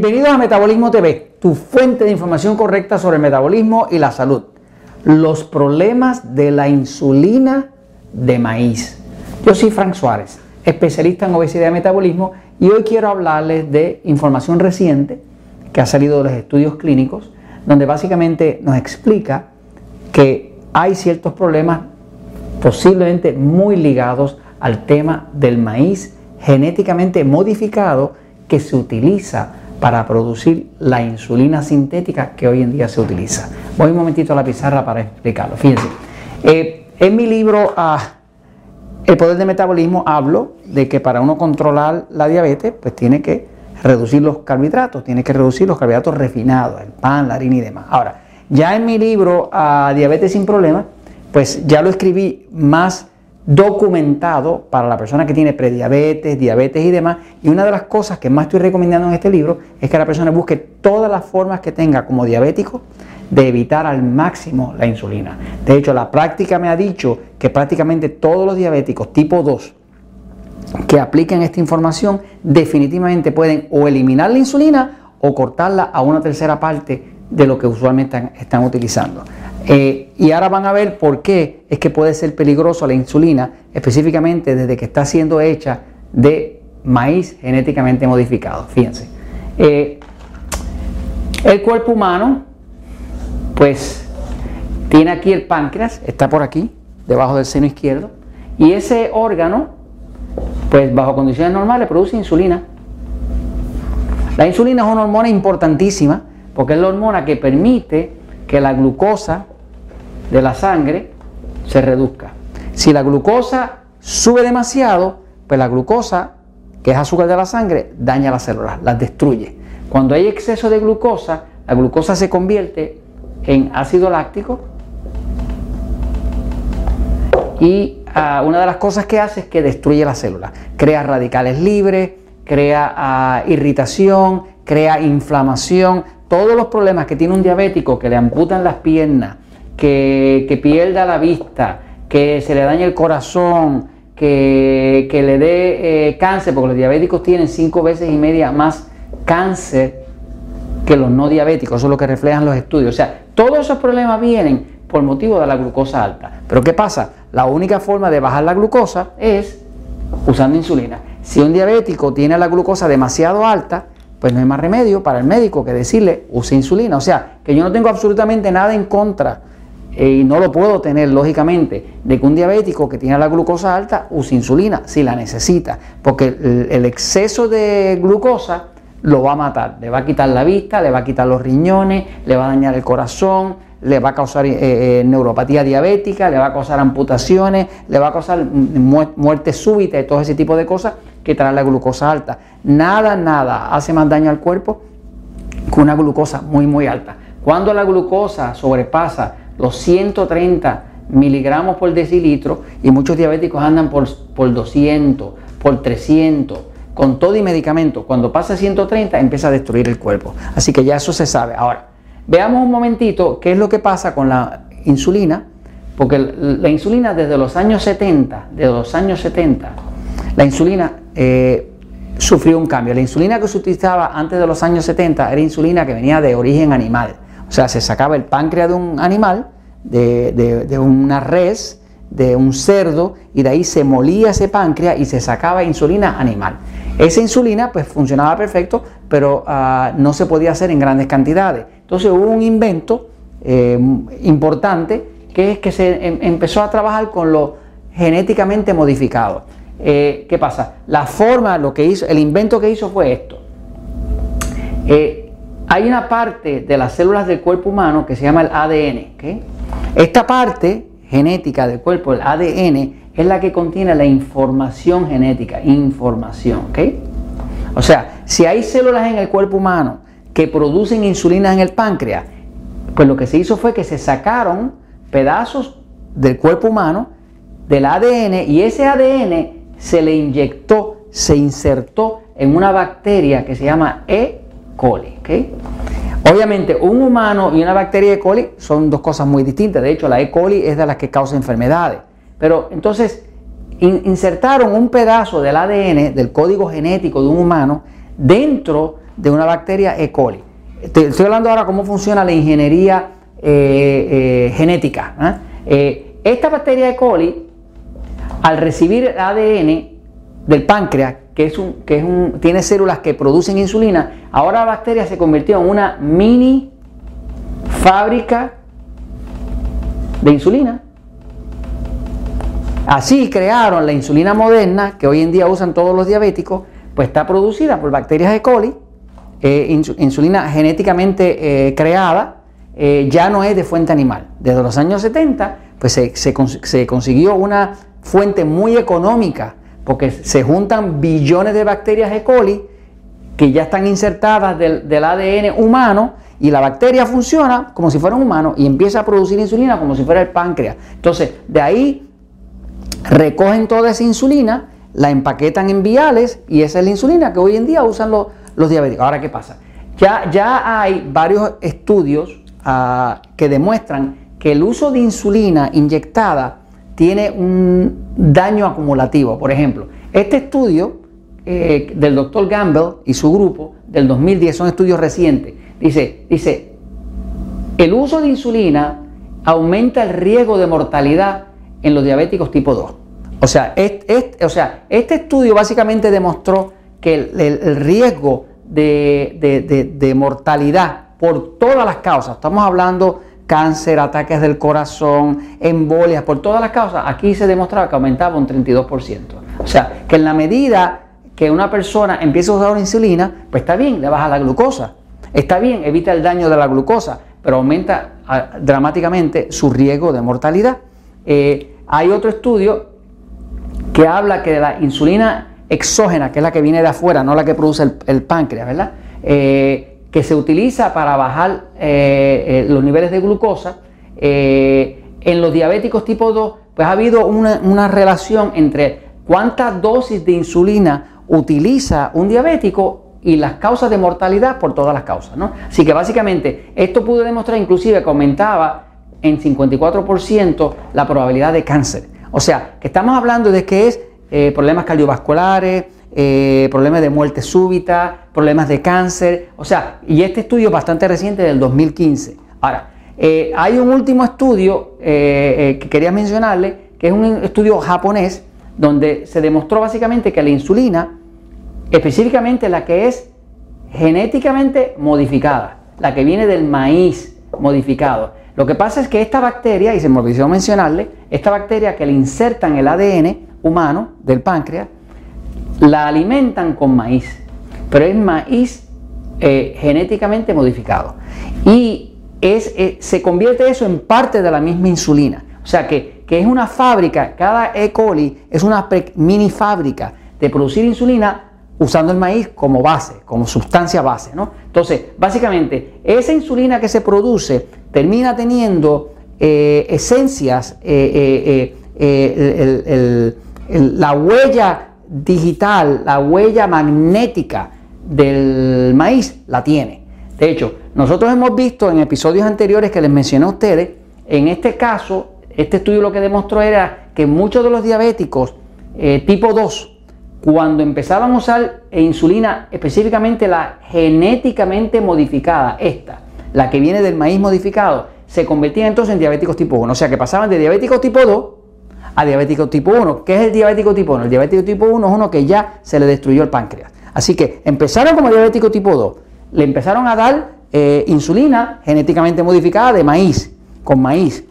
Bienvenidos a Metabolismo TV, tu fuente de información correcta sobre el metabolismo y la salud. Los problemas de la insulina de maíz. Yo soy Frank Suárez, especialista en obesidad y metabolismo, y hoy quiero hablarles de información reciente que ha salido de los estudios clínicos, donde básicamente nos explica que hay ciertos problemas posiblemente muy ligados al tema del maíz genéticamente modificado que se utiliza para producir la insulina sintética que hoy en día se utiliza. Voy un momentito a la pizarra para explicarlo. Fíjense, eh, en mi libro ah, El poder del metabolismo hablo de que para uno controlar la diabetes, pues tiene que reducir los carbohidratos, tiene que reducir los carbohidratos refinados, el pan, la harina y demás. Ahora, ya en mi libro a Diabetes sin Problemas, pues ya lo escribí más documentado para la persona que tiene prediabetes, diabetes y demás. Y una de las cosas que más estoy recomendando en este libro es que la persona busque todas las formas que tenga como diabético de evitar al máximo la insulina. De hecho, la práctica me ha dicho que prácticamente todos los diabéticos tipo 2 que apliquen esta información definitivamente pueden o eliminar la insulina o cortarla a una tercera parte de lo que usualmente están, utilizando. Eh, y ahora van a ver por qué es que puede ser peligroso la insulina, específicamente desde que está siendo hecha de maíz genéticamente modificado. Fíjense. Eh, el cuerpo humano, pues, tiene aquí el páncreas, está por aquí, debajo del seno izquierdo, y ese órgano, pues, bajo condiciones normales, produce insulina. La insulina es una hormona importantísima porque es la hormona que permite que la glucosa de la sangre se reduzca. Si la glucosa sube demasiado, pues la glucosa, que es azúcar de la sangre, daña las células, las destruye. Cuando hay exceso de glucosa, la glucosa se convierte en ácido láctico y ah, una de las cosas que hace es que destruye las células, crea radicales libres, crea ah, irritación, crea inflamación, todos los problemas que tiene un diabético que le amputan las piernas, que, pierda la vista, que se le dañe el corazón, que, le dé eh, cáncer, porque los diabéticos tienen cinco veces y media más cáncer que los no diabéticos, eso es lo que reflejan los estudios. O sea, todos esos problemas vienen por motivo de la glucosa alta. Pero ¿qué pasa? La única forma de bajar la glucosa es usando insulina. Si un diabético tiene la glucosa demasiado alta, pues no hay más remedio para el médico que decirle use insulina. O sea, que yo no tengo absolutamente nada en contra eh, y no lo puedo tener, lógicamente, de que un diabético que tiene la glucosa alta use insulina si la necesita, porque el, exceso de glucosa lo va a matar, le va a quitar la vista, le va a quitar los riñones, le va a dañar el corazón, le va a causar eh, eh, neuropatía diabética, le va a causar amputaciones, le va a causar muerte súbita y todo ese tipo de cosas que trae la glucosa alta. Nada, nada hace más daño al cuerpo que una glucosa muy, muy alta. Cuando la glucosa sobrepasa los 130 miligramos por decilitro y muchos diabéticos andan por, por 200, por 300, con todo y medicamento, cuando pasa 130 empieza a destruir el cuerpo. Así que ya eso se sabe. Ahora, veamos un momentito qué es lo que pasa con la insulina, porque la insulina desde los años 70, desde los años 70, la insulina eh, sufrió un cambio. La insulina que se utilizaba antes de los años 70 era insulina que venía de origen animal. O sea, se sacaba el páncreas de un animal, de, una res, de un cerdo, y de ahí se molía ese páncreas y se sacaba insulina animal. Esa insulina pues funcionaba perfecto, pero ah, no se podía hacer en grandes cantidades. Entonces hubo un invento eh, importante que es que se em, empezó a trabajar con lo genéticamente modificado. Eh, ¿Qué pasa? La forma, lo que hizo, el invento que hizo fue esto. Eh, hay una parte de las células del cuerpo humano que se llama el ADN. Esta parte genética del cuerpo, el ADN, es la que contiene la información genética, información. O sea, si hay células en el cuerpo humano que producen insulina en el páncreas, pues lo que se hizo fue que se sacaron pedazos del cuerpo humano, del ADN, y ese ADN se le inyectó, se insertó en una bacteria que se llama E coli. Obviamente, un humano y una bacteria E. coli son dos cosas muy distintas. De hecho, la E. coli es de las que causa enfermedades. Pero entonces, insertaron un pedazo del ADN, del código genético de un humano, dentro de una bacteria E. coli. Estoy, hablando ahora cómo funciona la ingeniería eh, eh, genética. esta bacteria E. coli, al recibir ADN del páncreas, que, es un, que es un, tiene células que producen insulina, ahora la bacteria se convirtió en una mini fábrica de insulina. Así crearon la insulina moderna que hoy en día usan todos los diabéticos, pues está producida por bacterias E. coli, eh, insulina genéticamente eh, creada, eh, ya no es de fuente animal. Desde los años 70, pues se, consiguió una fuente muy económica, porque se juntan billones de bacterias E. coli que ya están insertadas del, ADN humano y la bacteria funciona como si fuera un humano y empieza a producir insulina como si fuera el páncreas. Entonces, de ahí recogen toda esa insulina, la empaquetan en viales y esa es la insulina que hoy en día usan los, diabéticos. Ahora, ¿qué pasa? Ya, ya hay varios estudios ah, que demuestran que el uso de insulina inyectada tiene un daño acumulativo. Por ejemplo, este estudio eh, del doctor Gamble y su grupo del 2010 son estudios recientes Dice, dice, el uso de insulina aumenta el riesgo de mortalidad en los diabéticos tipo 2. O sea, este, o sea, este estudio básicamente demostró que el, riesgo de, mortalidad por todas las causas, estamos hablando cáncer, ataques del corazón, embolias, por todas las causas, aquí se demostraba que aumentaba un 32%. O sea, que en la medida que una persona empieza a usar una insulina, pues está bien, le baja la glucosa. Está bien, evita el daño de la glucosa, pero aumenta ah, dramáticamente su riesgo de mortalidad. Eh, hay otro estudio que habla que la insulina exógena, que es la que viene de afuera, no la que produce el, páncreas, ¿verdad? Eh, que se utiliza para bajar eh, los niveles de glucosa, en los diabéticos tipo 2, pues ha habido una, una relación entre cuántas dosis de insulina utiliza un diabético y las causas de mortalidad por todas las causas. ¿no? Así que básicamente esto pudo demostrar inclusive que aumentaba en 54% la probabilidad de cáncer. O sea, que estamos hablando de que es eh, problemas cardiovasculares, eh, problemas de muerte súbita, problemas de cáncer. O sea, y este estudio es bastante reciente del 2015. Ahora, eh, hay un último estudio que quería mencionarle, que es un estudio japonés, donde se demostró básicamente que la insulina específicamente la que es genéticamente modificada, la que viene del maíz modificado. Lo que pasa es que esta bacteria, y se me olvidó mencionarle, esta bacteria que le insertan el ADN humano del páncreas, la alimentan con maíz, pero es maíz eh, genéticamente modificado. Y es, eh, se convierte eso en parte de la misma insulina. O sea que, que es una fábrica, cada E. coli es una mini fábrica de producir insulina usando el maíz como base, como sustancia base. ¿no? Entonces, básicamente, esa insulina que se produce termina teniendo eh, esencias, la huella digital, la huella magnética del maíz la tiene. De hecho, nosotros hemos visto en episodios anteriores que les mencioné a ustedes, en este caso, este estudio lo que demostró era que muchos de los diabéticos tipo 2, cuando empezaban a usar insulina, específicamente la genéticamente modificada, esta, la que viene del maíz modificado, se convertían entonces en diabéticos tipo 1. O sea que pasaban de diabéticos tipo 2 a diabéticos tipo 1. ¿Qué es el diabético tipo 1? El diabético tipo 1 es uno que ya se le destruyó el páncreas. Así que empezaron como diabético tipo 2. Le empezaron a dar eh, insulina genéticamente modificada de maíz, con maíz.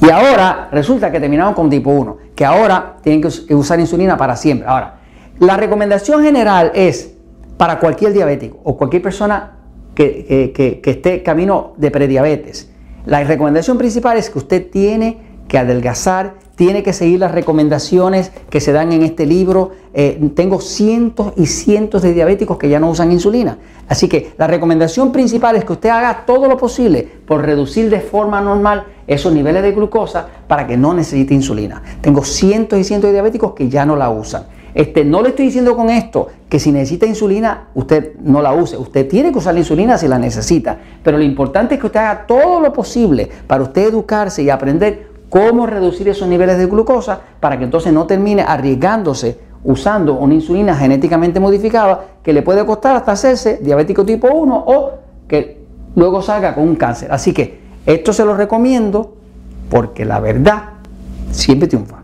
Y ahora resulta que terminaron con tipo 1, que ahora tienen que usar insulina para siempre. Ahora, la recomendación general es para cualquier diabético o cualquier persona que, que esté camino de prediabetes. La recomendación principal es que usted tiene que adelgazar, tiene que seguir las recomendaciones que se dan en este libro. Eh, tengo cientos y cientos de diabéticos que ya no usan insulina. Así que la recomendación principal es que usted haga todo lo posible por reducir de forma normal esos niveles de glucosa para que no necesite insulina. Tengo cientos y cientos de diabéticos que ya no la usan. Este, no le estoy diciendo con esto que si necesita insulina, usted no la use. Usted tiene que usar la insulina si la necesita. Pero lo importante es que usted haga todo lo posible para usted educarse y aprender cómo reducir esos niveles de glucosa para que entonces no termine arriesgándose usando una insulina genéticamente modificada que le puede costar hasta hacerse diabético tipo 1 o que luego salga con un cáncer. Así que esto se lo recomiendo porque la verdad siempre triunfa.